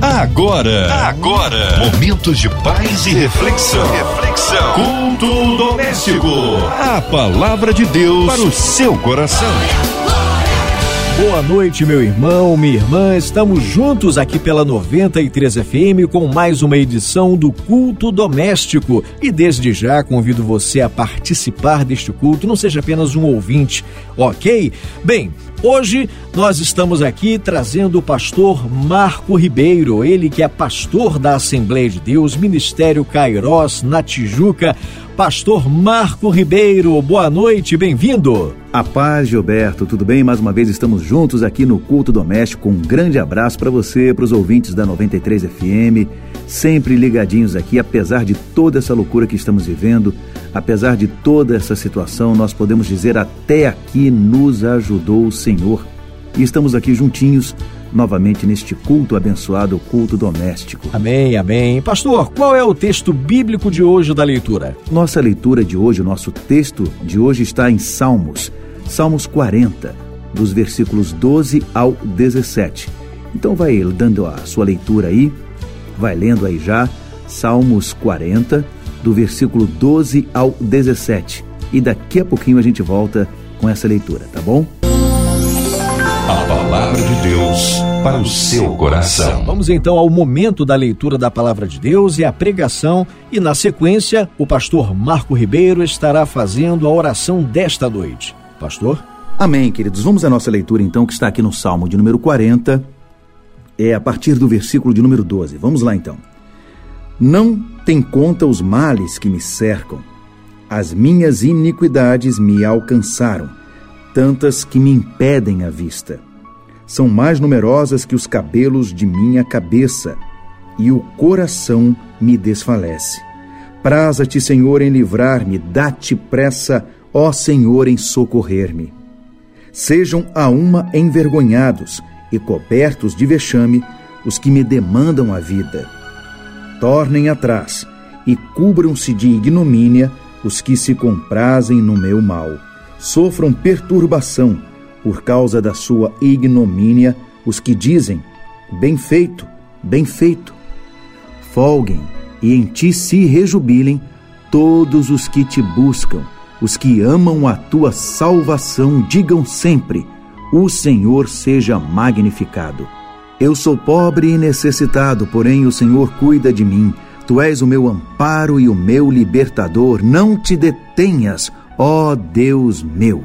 Agora, agora, momentos de paz e reflexão. Reflexão. Culto doméstico. A palavra de Deus para o seu coração. Boa noite, meu irmão, minha irmã. Estamos juntos aqui pela 93 FM com mais uma edição do Culto Doméstico. E desde já convido você a participar deste culto, não seja apenas um ouvinte, ok? Bem, Hoje nós estamos aqui trazendo o pastor Marco Ribeiro, ele que é pastor da Assembleia de Deus, Ministério Cairós, na Tijuca. Pastor Marco Ribeiro, boa noite, bem-vindo. A paz, Gilberto, tudo bem? Mais uma vez estamos juntos aqui no Culto Doméstico. Um grande abraço para você, para os ouvintes da 93 FM, sempre ligadinhos aqui, apesar de toda essa loucura que estamos vivendo, apesar de toda essa situação, nós podemos dizer até aqui nos ajudou o Senhor. E estamos aqui juntinhos novamente neste culto abençoado, culto doméstico. Amém, amém. Pastor, qual é o texto bíblico de hoje da leitura? Nossa leitura de hoje, o nosso texto de hoje está em Salmos, Salmos 40, dos versículos 12 ao 17. Então vai dando a sua leitura aí, vai lendo aí já, Salmos 40, do versículo 12 ao 17. E daqui a pouquinho a gente volta com essa leitura, tá bom? A palavra de Deus para o seu coração. Vamos então ao momento da leitura da palavra de Deus e a pregação, e na sequência, o pastor Marco Ribeiro estará fazendo a oração desta noite. Pastor? Amém, queridos. Vamos à nossa leitura então, que está aqui no Salmo de número 40, é a partir do versículo de número 12. Vamos lá então. Não tem conta os males que me cercam, as minhas iniquidades me alcançaram tantas que me impedem a vista. São mais numerosas que os cabelos de minha cabeça, e o coração me desfalece. Praza-te, Senhor, em livrar-me, dá-te pressa, ó Senhor, em socorrer-me. Sejam a uma envergonhados e cobertos de vexame os que me demandam a vida. Tornem atrás e cubram-se de ignomínia os que se comprazem no meu mal sofram perturbação por causa da sua ignomínia os que dizem: Bem feito, bem feito. Folguem e em ti se rejubilem todos os que te buscam, os que amam a tua salvação, digam sempre: O Senhor seja magnificado. Eu sou pobre e necessitado, porém o Senhor cuida de mim. Tu és o meu amparo e o meu libertador. Não te detenhas, ó Deus meu.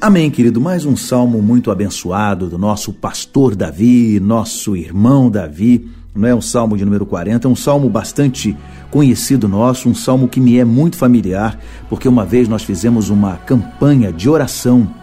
Amém, querido. Mais um salmo muito abençoado do nosso pastor Davi, nosso irmão Davi. Não é um salmo de número 40, é um salmo bastante conhecido nosso, um salmo que me é muito familiar, porque uma vez nós fizemos uma campanha de oração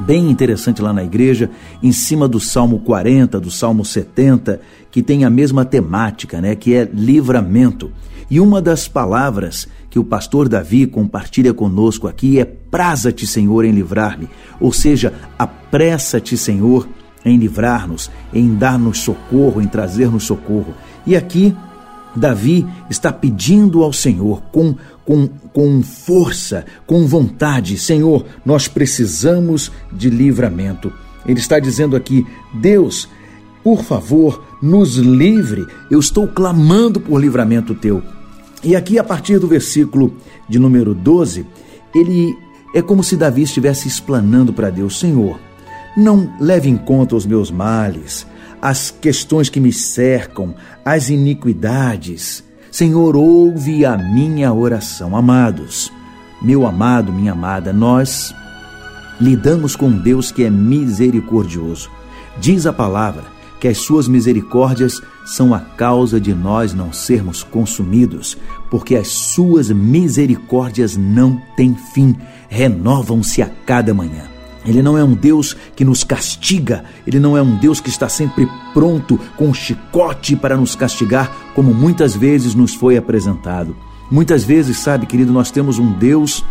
bem interessante lá na igreja, em cima do Salmo 40, do Salmo 70, que tem a mesma temática, né, que é livramento. E uma das palavras que o pastor Davi compartilha conosco aqui é praza-te, Senhor, em livrar-me, ou seja, apressa-te, Senhor, em livrar-nos, em dar-nos socorro, em trazer-nos socorro. E aqui Davi está pedindo ao Senhor com, com, com força, com vontade: Senhor, nós precisamos de livramento. Ele está dizendo aqui: Deus, por favor, nos livre. Eu estou clamando por livramento teu. E aqui, a partir do versículo de número 12, ele é como se Davi estivesse explanando para Deus: Senhor, não leve em conta os meus males, as questões que me cercam, as iniquidades. Senhor, ouve a minha oração. Amados, meu amado, minha amada, nós lidamos com Deus que é misericordioso. Diz a palavra que as suas misericórdias são a causa de nós não sermos consumidos, porque as suas misericórdias não têm fim, renovam-se a cada manhã. Ele não é um Deus que nos castiga, ele não é um Deus que está sempre pronto com um chicote para nos castigar, como muitas vezes nos foi apresentado. Muitas vezes, sabe, querido, nós temos um Deus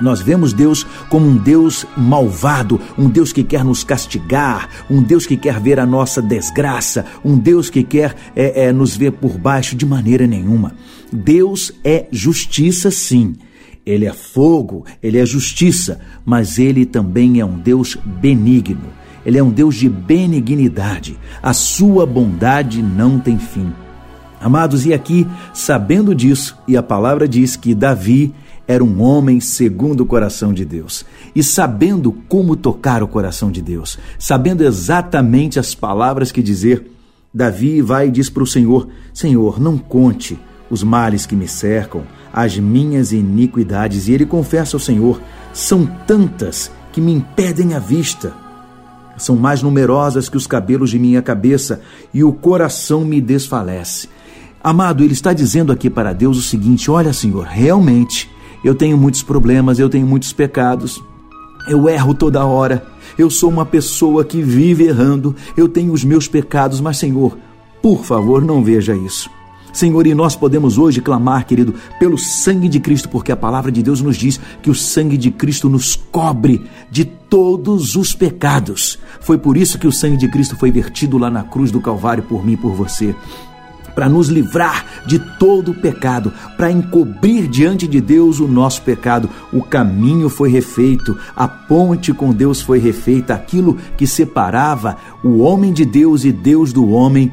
nós vemos Deus como um Deus malvado, um Deus que quer nos castigar, um Deus que quer ver a nossa desgraça, um Deus que quer é, é, nos ver por baixo de maneira nenhuma. Deus é justiça, sim. Ele é fogo, ele é justiça, mas ele também é um Deus benigno. Ele é um Deus de benignidade. A sua bondade não tem fim. Amados, e aqui, sabendo disso, e a palavra diz que Davi era um homem segundo o coração de Deus. E sabendo como tocar o coração de Deus, sabendo exatamente as palavras que dizer, Davi vai e diz para o Senhor: Senhor, não conte os males que me cercam, as minhas iniquidades. E ele confessa ao Senhor: são tantas que me impedem a vista. São mais numerosas que os cabelos de minha cabeça, e o coração me desfalece. Amado, ele está dizendo aqui para Deus o seguinte: Olha, Senhor, realmente eu tenho muitos problemas, eu tenho muitos pecados, eu erro toda hora, eu sou uma pessoa que vive errando, eu tenho os meus pecados, mas, Senhor, por favor, não veja isso. Senhor, e nós podemos hoje clamar, querido, pelo sangue de Cristo, porque a palavra de Deus nos diz que o sangue de Cristo nos cobre de todos os pecados. Foi por isso que o sangue de Cristo foi vertido lá na cruz do Calvário por mim e por você para nos livrar de todo o pecado, para encobrir diante de Deus o nosso pecado. O caminho foi refeito, a ponte com Deus foi refeita, aquilo que separava o homem de Deus e Deus do homem.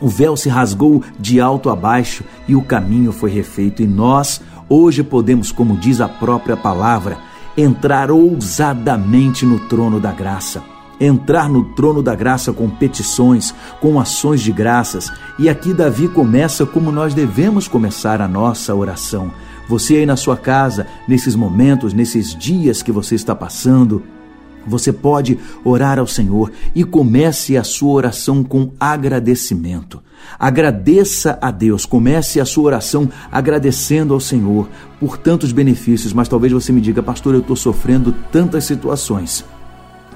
O véu se rasgou de alto a baixo e o caminho foi refeito. E nós, hoje, podemos, como diz a própria palavra, entrar ousadamente no trono da graça entrar no trono da graça com petições, com ações de graças. E aqui Davi começa como nós devemos começar a nossa oração. Você aí na sua casa, nesses momentos, nesses dias que você está passando, você pode orar ao Senhor e comece a sua oração com agradecimento. Agradeça a Deus, comece a sua oração agradecendo ao Senhor por tantos benefícios, mas talvez você me diga, pastor, eu estou sofrendo tantas situações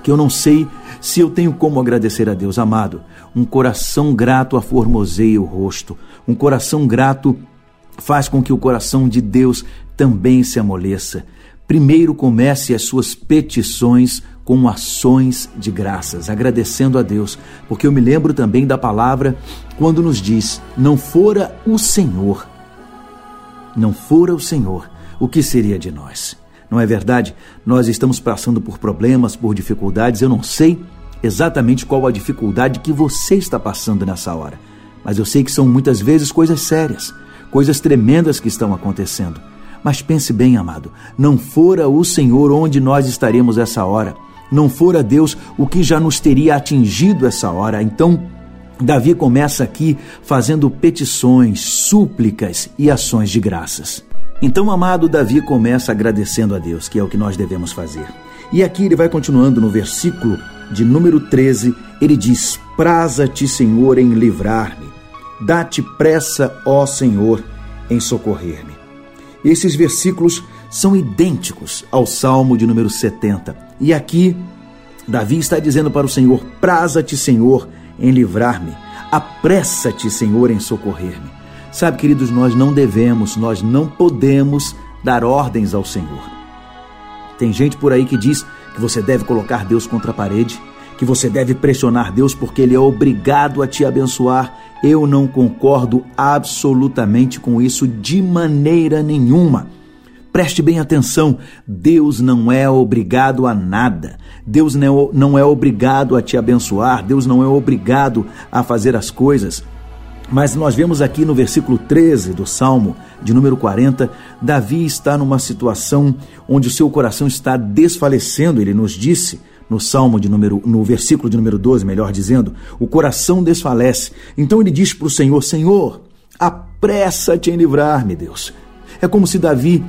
que eu não sei se eu tenho como agradecer a Deus. Amado, um coração grato aformoseia o rosto, um coração grato faz com que o coração de Deus também se amoleça. Primeiro comece as suas petições com ações de graças, agradecendo a Deus, porque eu me lembro também da palavra quando nos diz: não fora o Senhor, não fora o Senhor, o que seria de nós? Não é verdade? Nós estamos passando por problemas, por dificuldades. Eu não sei exatamente qual a dificuldade que você está passando nessa hora, mas eu sei que são muitas vezes coisas sérias, coisas tremendas que estão acontecendo. Mas pense bem, amado, não fora o Senhor onde nós estaremos essa hora, não fora Deus o que já nos teria atingido essa hora. Então, Davi começa aqui fazendo petições, súplicas e ações de graças. Então, amado, Davi começa agradecendo a Deus, que é o que nós devemos fazer. E aqui ele vai continuando no versículo de número 13, ele diz: Praza-te, Senhor, em livrar-me, dá-te pressa, ó Senhor, em socorrer-me. Esses versículos são idênticos ao Salmo de número 70. E aqui, Davi está dizendo para o Senhor: Praza-te, Senhor, em livrar-me, apressa-te, Senhor, em socorrer-me. Sabe, queridos, nós não devemos, nós não podemos dar ordens ao Senhor. Tem gente por aí que diz que você deve colocar Deus contra a parede, que você deve pressionar Deus porque Ele é obrigado a te abençoar. Eu não concordo absolutamente com isso de maneira nenhuma. Preste bem atenção: Deus não é obrigado a nada. Deus não é obrigado a te abençoar. Deus não é obrigado a fazer as coisas. Mas nós vemos aqui no versículo 13 do Salmo de número 40, Davi está numa situação onde o seu coração está desfalecendo, ele nos disse no Salmo de número no versículo de número 12, melhor dizendo, o coração desfalece. Então ele diz para o Senhor: Senhor, apressa-te em livrar-me, Deus. É como se Davi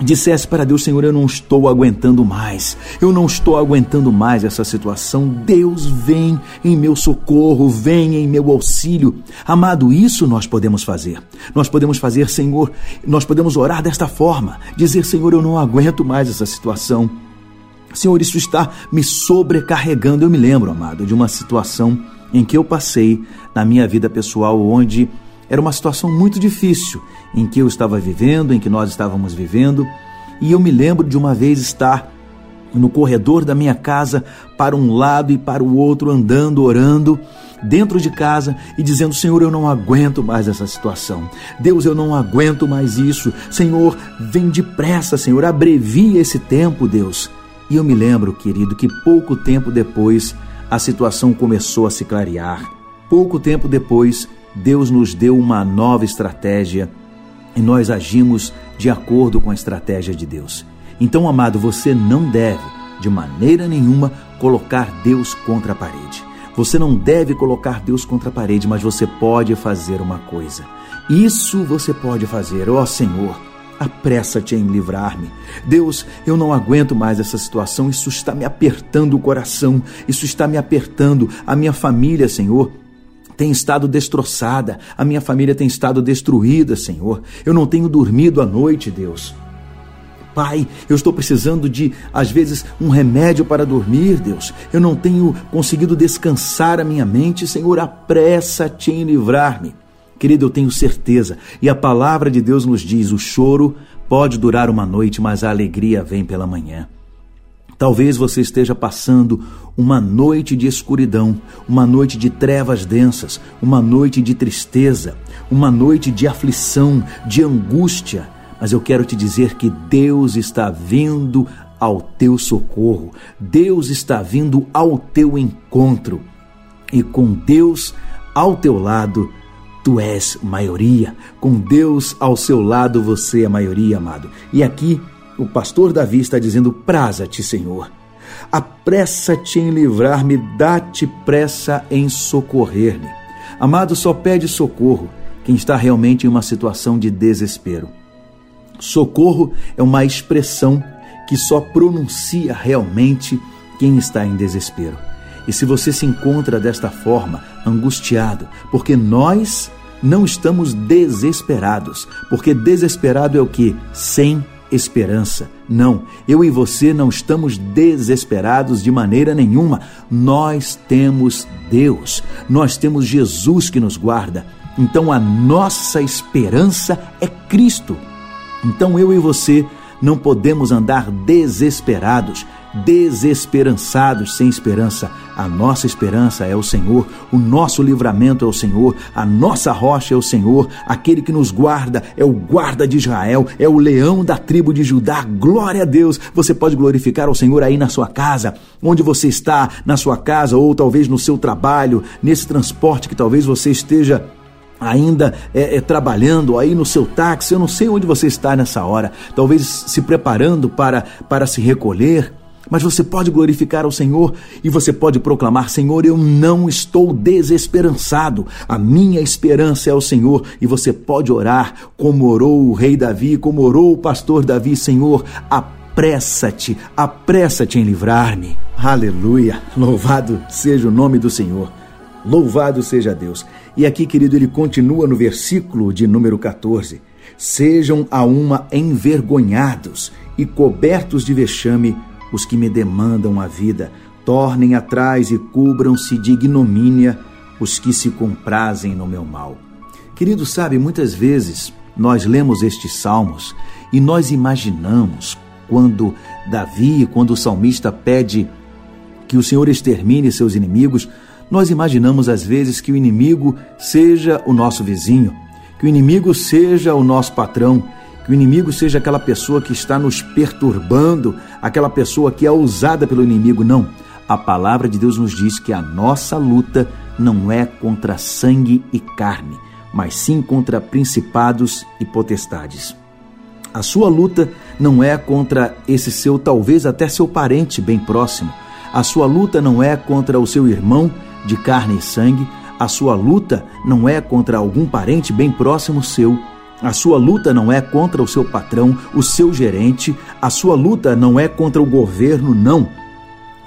dissesse para Deus: Senhor, eu não estou aguentando mais, eu não estou aguentando mais essa situação. Deus vem em meu socorro, vem em meu auxílio. Amado, isso nós podemos fazer. Nós podemos fazer, Senhor, nós podemos orar desta forma: dizer, Senhor, eu não aguento mais essa situação. Senhor, isso está me sobrecarregando. Eu me lembro, amado, de uma situação em que eu passei na minha vida pessoal onde era uma situação muito difícil em que eu estava vivendo, em que nós estávamos vivendo, e eu me lembro de uma vez estar no corredor da minha casa, para um lado e para o outro, andando, orando, dentro de casa e dizendo: Senhor, eu não aguento mais essa situação. Deus, eu não aguento mais isso. Senhor, vem depressa, Senhor, abrevia esse tempo, Deus. E eu me lembro, querido, que pouco tempo depois a situação começou a se clarear. Pouco tempo depois, Deus nos deu uma nova estratégia e nós agimos de acordo com a estratégia de Deus. Então, amado, você não deve, de maneira nenhuma, colocar Deus contra a parede. Você não deve colocar Deus contra a parede, mas você pode fazer uma coisa. Isso você pode fazer, ó Senhor. Apressa-te em livrar-me. Deus, eu não aguento mais essa situação. Isso está me apertando o coração. Isso está me apertando a minha família, Senhor tem estado destroçada, a minha família tem estado destruída, Senhor. Eu não tenho dormido à noite, Deus. Pai, eu estou precisando de, às vezes, um remédio para dormir, Deus. Eu não tenho conseguido descansar a minha mente, Senhor. Apressa-te em livrar-me. Querido, eu tenho certeza, e a palavra de Deus nos diz: o choro pode durar uma noite, mas a alegria vem pela manhã. Talvez você esteja passando uma noite de escuridão, uma noite de trevas densas, uma noite de tristeza, uma noite de aflição, de angústia. Mas eu quero te dizer que Deus está vindo ao teu socorro, Deus está vindo ao teu encontro. E com Deus ao teu lado, tu és maioria. Com Deus ao seu lado, você é maioria, amado. E aqui o pastor Davi está dizendo: Praza-te, Senhor. Apressa-te em livrar-me, dá-te pressa em socorrer-me. Amado, só pede socorro quem está realmente em uma situação de desespero. Socorro é uma expressão que só pronuncia realmente quem está em desespero. E se você se encontra desta forma, angustiado, porque nós não estamos desesperados, porque desesperado é o que? Sem esperança. Não, eu e você não estamos desesperados de maneira nenhuma. Nós temos Deus, nós temos Jesus que nos guarda. Então a nossa esperança é Cristo. Então eu e você não podemos andar desesperados desesperançados, sem esperança. A nossa esperança é o Senhor, o nosso livramento é o Senhor, a nossa rocha é o Senhor, aquele que nos guarda é o guarda de Israel, é o leão da tribo de Judá. Glória a Deus! Você pode glorificar ao Senhor aí na sua casa, onde você está, na sua casa ou talvez no seu trabalho, nesse transporte que talvez você esteja ainda é, é, trabalhando aí no seu táxi, eu não sei onde você está nessa hora, talvez se preparando para, para se recolher, mas você pode glorificar ao Senhor e você pode proclamar: Senhor, eu não estou desesperançado. A minha esperança é o Senhor. E você pode orar como orou o rei Davi, como orou o pastor Davi: Senhor, apressa-te, apressa-te em livrar-me. Aleluia! Louvado seja o nome do Senhor. Louvado seja Deus. E aqui, querido, ele continua no versículo de número 14: Sejam a uma envergonhados e cobertos de vexame os que me demandam a vida, tornem atrás e cubram-se de ignomínia os que se comprazem no meu mal. Querido, sabe, muitas vezes nós lemos estes salmos e nós imaginamos quando Davi, quando o salmista pede que o Senhor extermine seus inimigos, nós imaginamos às vezes que o inimigo seja o nosso vizinho, que o inimigo seja o nosso patrão, que o inimigo seja aquela pessoa que está nos perturbando, aquela pessoa que é usada pelo inimigo. Não. A palavra de Deus nos diz que a nossa luta não é contra sangue e carne, mas sim contra principados e potestades. A sua luta não é contra esse seu, talvez até seu parente bem próximo. A sua luta não é contra o seu irmão de carne e sangue. A sua luta não é contra algum parente bem próximo seu a sua luta não é contra o seu patrão, o seu gerente, a sua luta não é contra o governo, não.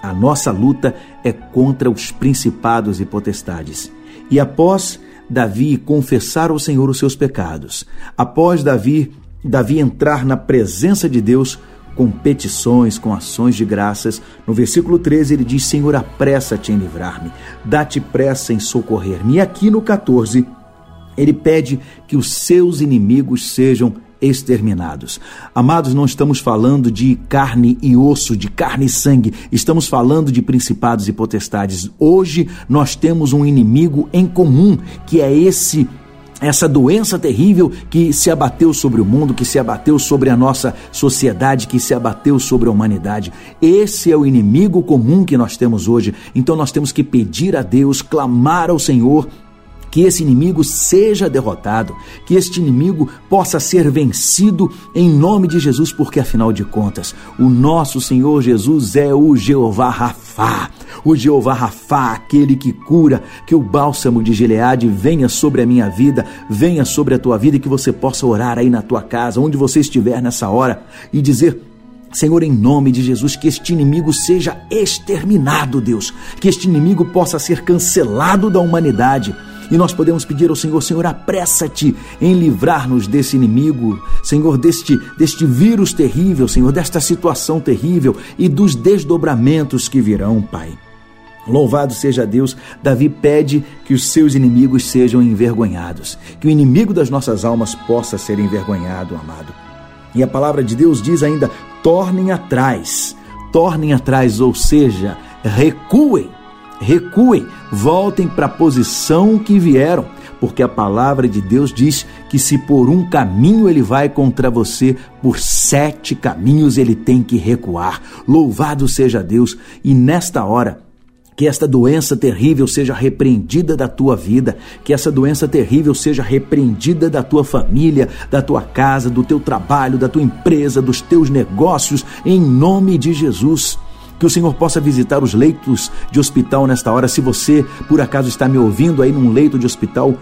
A nossa luta é contra os principados e potestades. E após Davi confessar ao Senhor os seus pecados, após Davi, Davi entrar na presença de Deus com petições, com ações de graças, no versículo 13 ele diz: Senhor, apressa-te em livrar-me, dá-te pressa em socorrer-me. E aqui no 14, ele pede que os seus inimigos sejam exterminados. Amados, não estamos falando de carne e osso, de carne e sangue, estamos falando de principados e potestades. Hoje nós temos um inimigo em comum, que é esse essa doença terrível que se abateu sobre o mundo, que se abateu sobre a nossa sociedade, que se abateu sobre a humanidade. Esse é o inimigo comum que nós temos hoje. Então nós temos que pedir a Deus, clamar ao Senhor que esse inimigo seja derrotado, que este inimigo possa ser vencido em nome de Jesus, porque afinal de contas, o nosso Senhor Jesus é o Jeová Rafá, o Jeová Rafá, aquele que cura, que o bálsamo de Gileade venha sobre a minha vida, venha sobre a tua vida e que você possa orar aí na tua casa, onde você estiver nessa hora e dizer Senhor, em nome de Jesus, que este inimigo seja exterminado, Deus, que este inimigo possa ser cancelado da humanidade e nós podemos pedir ao Senhor, Senhor, apressa-te em livrar-nos desse inimigo, Senhor, deste, deste vírus terrível, Senhor, desta situação terrível e dos desdobramentos que virão, Pai. Louvado seja Deus, Davi pede que os seus inimigos sejam envergonhados, que o inimigo das nossas almas possa ser envergonhado, amado. E a palavra de Deus diz ainda: tornem atrás, tornem atrás, ou seja, recuem recuem, voltem para a posição que vieram, porque a palavra de Deus diz que se por um caminho ele vai contra você, por sete caminhos ele tem que recuar. Louvado seja Deus! E nesta hora, que esta doença terrível seja repreendida da tua vida, que essa doença terrível seja repreendida da tua família, da tua casa, do teu trabalho, da tua empresa, dos teus negócios, em nome de Jesus. Que o Senhor possa visitar os leitos de hospital nesta hora. Se você, por acaso, está me ouvindo aí num leito de hospital,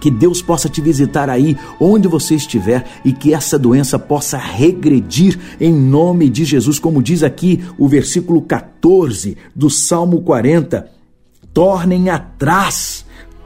que Deus possa te visitar aí onde você estiver e que essa doença possa regredir em nome de Jesus, como diz aqui o versículo 14 do Salmo 40. Tornem atrás,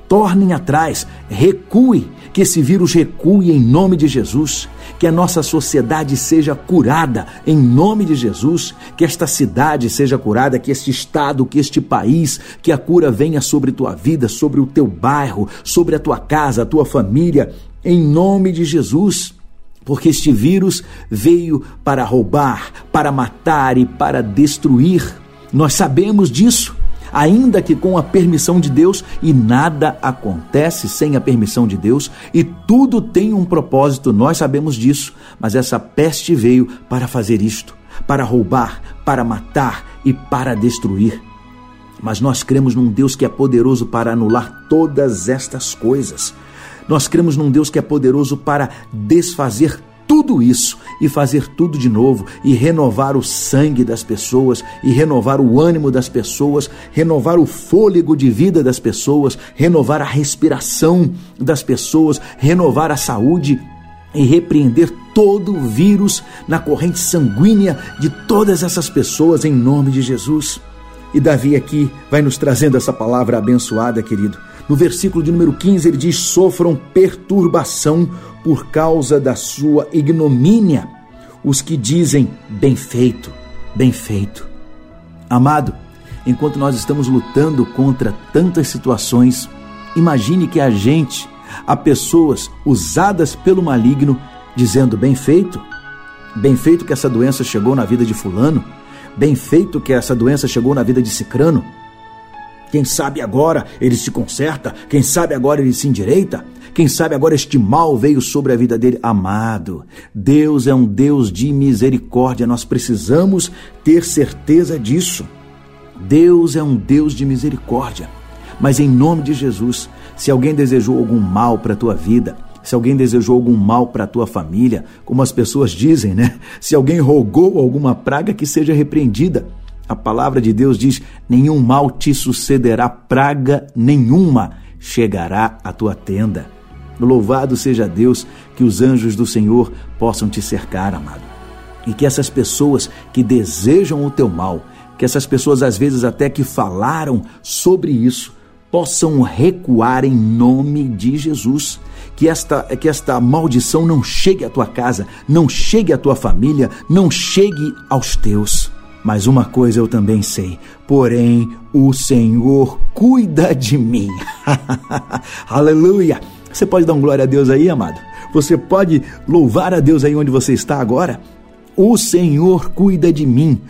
tornem atrás, recue, que esse vírus recue em nome de Jesus. Que a nossa sociedade seja curada em nome de Jesus, que esta cidade seja curada, que este estado, que este país, que a cura venha sobre tua vida, sobre o teu bairro, sobre a tua casa, a tua família, em nome de Jesus. Porque este vírus veio para roubar, para matar e para destruir. Nós sabemos disso ainda que com a permissão de Deus, e nada acontece sem a permissão de Deus, e tudo tem um propósito, nós sabemos disso, mas essa peste veio para fazer isto, para roubar, para matar e para destruir. Mas nós cremos num Deus que é poderoso para anular todas estas coisas. Nós cremos num Deus que é poderoso para desfazer tudo isso e fazer tudo de novo e renovar o sangue das pessoas e renovar o ânimo das pessoas, renovar o fôlego de vida das pessoas, renovar a respiração das pessoas, renovar a saúde e repreender todo o vírus na corrente sanguínea de todas essas pessoas em nome de Jesus. E Davi aqui vai nos trazendo essa palavra abençoada, querido. No versículo de número 15, ele diz: sofram perturbação por causa da sua ignomínia os que dizem bem feito, bem feito. Amado, enquanto nós estamos lutando contra tantas situações, imagine que a gente, há pessoas usadas pelo maligno dizendo bem feito, bem feito que essa doença chegou na vida de fulano, bem feito que essa doença chegou na vida de cicrano. Quem sabe agora ele se conserta, quem sabe agora ele se endireita, quem sabe agora este mal veio sobre a vida dele. Amado, Deus é um Deus de misericórdia, nós precisamos ter certeza disso. Deus é um Deus de misericórdia. Mas em nome de Jesus, se alguém desejou algum mal para a tua vida, se alguém desejou algum mal para a tua família, como as pessoas dizem, né? Se alguém rogou alguma praga que seja repreendida. A palavra de Deus diz: nenhum mal te sucederá, praga nenhuma chegará à tua tenda. Louvado seja Deus que os anjos do Senhor possam te cercar, amado. E que essas pessoas que desejam o teu mal, que essas pessoas às vezes até que falaram sobre isso, possam recuar em nome de Jesus. Que esta, que esta maldição não chegue à tua casa, não chegue à tua família, não chegue aos teus. Mas uma coisa eu também sei, porém o Senhor cuida de mim. Aleluia! Você pode dar um glória a Deus aí, amado? Você pode louvar a Deus aí onde você está agora? O Senhor cuida de mim.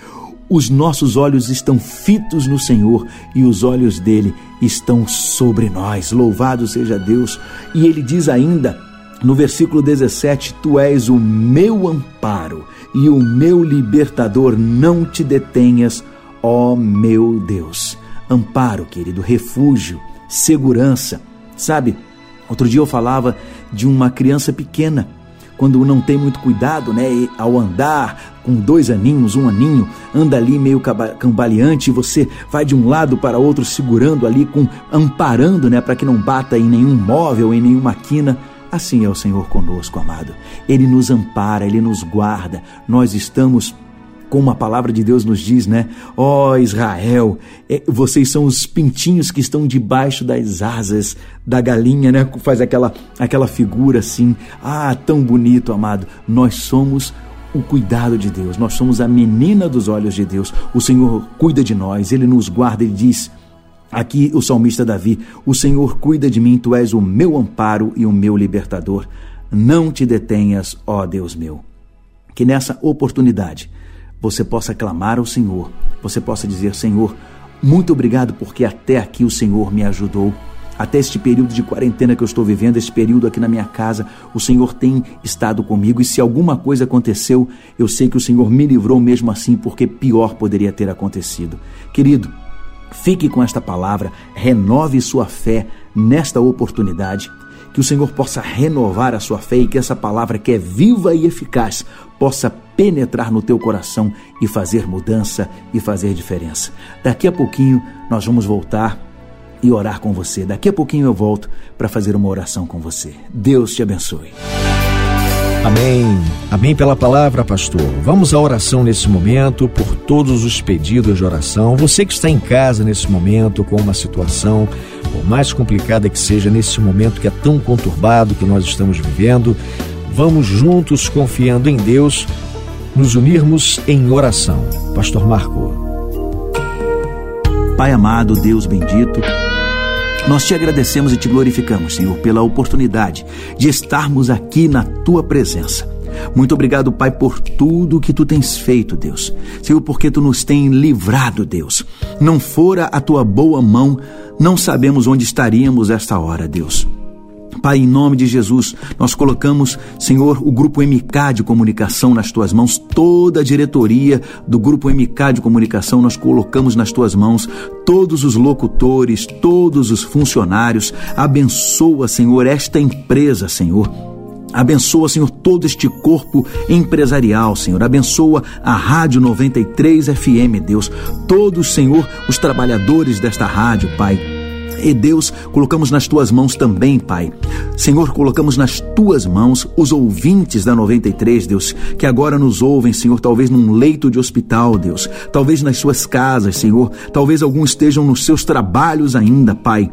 os nossos olhos estão fitos no Senhor e os olhos dele estão sobre nós. Louvado seja Deus. E ele diz ainda no versículo 17: Tu és o meu amparo e o meu libertador, não te detenhas, ó meu Deus. Amparo, querido, refúgio, segurança. Sabe, outro dia eu falava de uma criança pequena quando não tem muito cuidado, né, ao andar com dois aninhos, um aninho, anda ali meio cambaleante e você vai de um lado para outro segurando ali com amparando, né, para que não bata em nenhum móvel, em nenhuma quina. Assim é o Senhor conosco, amado. Ele nos ampara, ele nos guarda. Nós estamos como a palavra de Deus nos diz, né? Ó oh, Israel, é, vocês são os pintinhos que estão debaixo das asas da galinha, né? Faz aquela, aquela figura assim. Ah, tão bonito, amado. Nós somos o cuidado de Deus, nós somos a menina dos olhos de Deus. O Senhor cuida de nós, ele nos guarda, ele diz. Aqui o salmista Davi: O Senhor cuida de mim, tu és o meu amparo e o meu libertador. Não te detenhas, ó Deus meu. Que nessa oportunidade você possa clamar ao Senhor, você possa dizer: Senhor, muito obrigado porque até aqui o Senhor me ajudou. Até este período de quarentena que eu estou vivendo, este período aqui na minha casa, o Senhor tem estado comigo. E se alguma coisa aconteceu, eu sei que o Senhor me livrou mesmo assim, porque pior poderia ter acontecido. Querido, fique com esta palavra, renove sua fé nesta oportunidade que o Senhor possa renovar a sua fé e que essa palavra que é viva e eficaz possa penetrar no teu coração e fazer mudança e fazer diferença. Daqui a pouquinho nós vamos voltar e orar com você. Daqui a pouquinho eu volto para fazer uma oração com você. Deus te abençoe. Amém. Amém pela palavra, pastor. Vamos à oração nesse momento por todos os pedidos de oração. Você que está em casa nesse momento com uma situação, por mais complicada que seja nesse momento que é tão conturbado que nós estamos vivendo, vamos juntos confiando em Deus nos unirmos em oração. Pastor Marco. Pai amado, Deus bendito, nós te agradecemos e te glorificamos, Senhor, pela oportunidade de estarmos aqui na tua presença. Muito obrigado, Pai, por tudo que tu tens feito, Deus. Senhor, porque tu nos tem livrado, Deus. Não fora a tua boa mão, não sabemos onde estaríamos esta hora, Deus. Pai, em nome de Jesus, nós colocamos, Senhor, o grupo MK de comunicação nas tuas mãos, toda a diretoria do grupo MK de comunicação nós colocamos nas tuas mãos, todos os locutores, todos os funcionários. Abençoa, Senhor, esta empresa, Senhor. Abençoa, Senhor, todo este corpo empresarial, Senhor. Abençoa a Rádio 93 FM, Deus. Todos, Senhor, os trabalhadores desta rádio, Pai e Deus, colocamos nas tuas mãos também, Pai. Senhor, colocamos nas tuas mãos os ouvintes da 93, Deus, que agora nos ouvem, Senhor, talvez num leito de hospital, Deus, talvez nas suas casas, Senhor, talvez alguns estejam nos seus trabalhos ainda, Pai.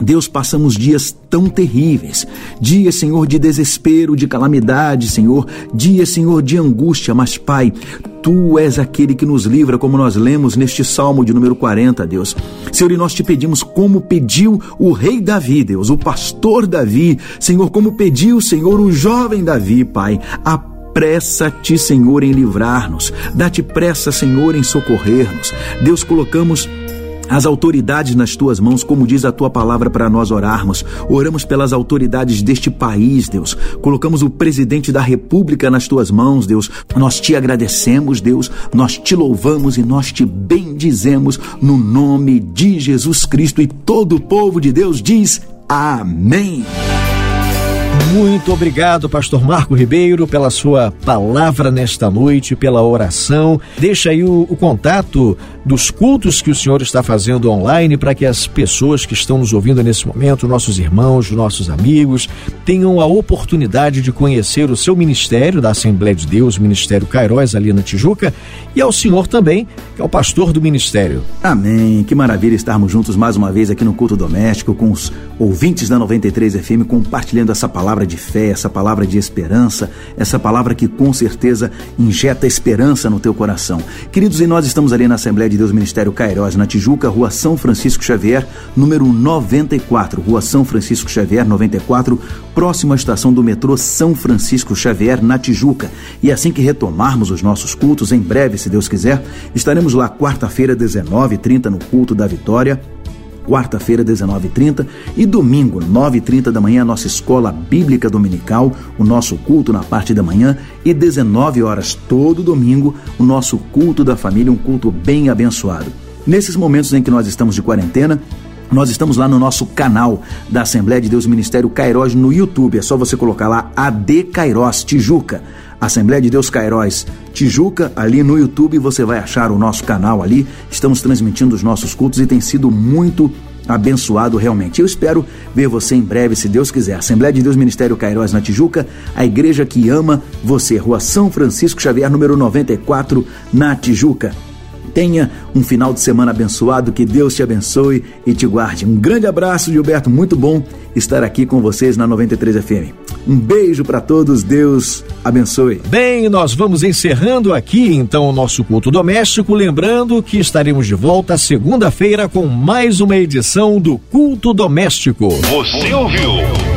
Deus, passamos dias tão terríveis, dias, Senhor, de desespero, de calamidade, Senhor, dias, Senhor, de angústia, mas, Pai, Tu és aquele que nos livra, como nós lemos neste Salmo de número 40, Deus. Senhor, e nós te pedimos como pediu o rei Davi, Deus, o pastor Davi, Senhor, como pediu, Senhor, o jovem Davi, Pai, apressa-te, Senhor, em livrar-nos. Dá-te pressa, Senhor, em socorrer-nos. Deus, colocamos as autoridades nas tuas mãos, como diz a tua palavra para nós orarmos. Oramos pelas autoridades deste país, Deus. Colocamos o presidente da República nas tuas mãos, Deus. Nós te agradecemos, Deus. Nós te louvamos e nós te bendizemos no nome de Jesus Cristo. E todo o povo de Deus diz: Amém. Muito obrigado, Pastor Marco Ribeiro, pela sua palavra nesta noite, pela oração. Deixa aí o, o, contato dos cultos que o senhor está fazendo online para que as pessoas que estão nos ouvindo nesse momento, nossos irmãos, nossos amigos, tenham a oportunidade de conhecer o seu ministério da Assembleia de Deus, o Ministério Cairóis, ali na Tijuca, e ao senhor também, que é o pastor do ministério. Amém. Que maravilha estarmos juntos mais uma vez aqui no culto doméstico com os ouvintes da 93 FM compartilhando essa palavra palavra de fé, essa palavra de esperança, essa palavra que com certeza injeta esperança no teu coração. Queridos, e nós estamos ali na Assembleia de Deus Ministério Cairós, na Tijuca, Rua São Francisco Xavier, número 94, Rua São Francisco Xavier, 94, próximo à estação do metrô São Francisco Xavier, na Tijuca. E assim que retomarmos os nossos cultos, em breve, se Deus quiser, estaremos lá quarta-feira, 19h30, no culto da Vitória quarta-feira, 19h30 e domingo, 9h30 da manhã, a nossa escola bíblica dominical, o nosso culto na parte da manhã e 19 horas todo domingo, o nosso culto da família, um culto bem abençoado. Nesses momentos em que nós estamos de quarentena, nós estamos lá no nosso canal da Assembleia de Deus Ministério Cairós no YouTube. É só você colocar lá AD Cairós Tijuca. Assembleia de Deus Cairóis Tijuca, ali no YouTube você vai achar o nosso canal ali. Estamos transmitindo os nossos cultos e tem sido muito abençoado realmente. Eu espero ver você em breve, se Deus quiser. Assembleia de Deus Ministério Cairóis na Tijuca, a igreja que ama você. Rua São Francisco Xavier, número 94, na Tijuca. Tenha um final de semana abençoado, que Deus te abençoe e te guarde. Um grande abraço, Gilberto, muito bom estar aqui com vocês na 93 FM. Um beijo para todos, Deus abençoe. Bem, nós vamos encerrando aqui então o nosso culto doméstico, lembrando que estaremos de volta segunda-feira com mais uma edição do Culto Doméstico. Você ouviu?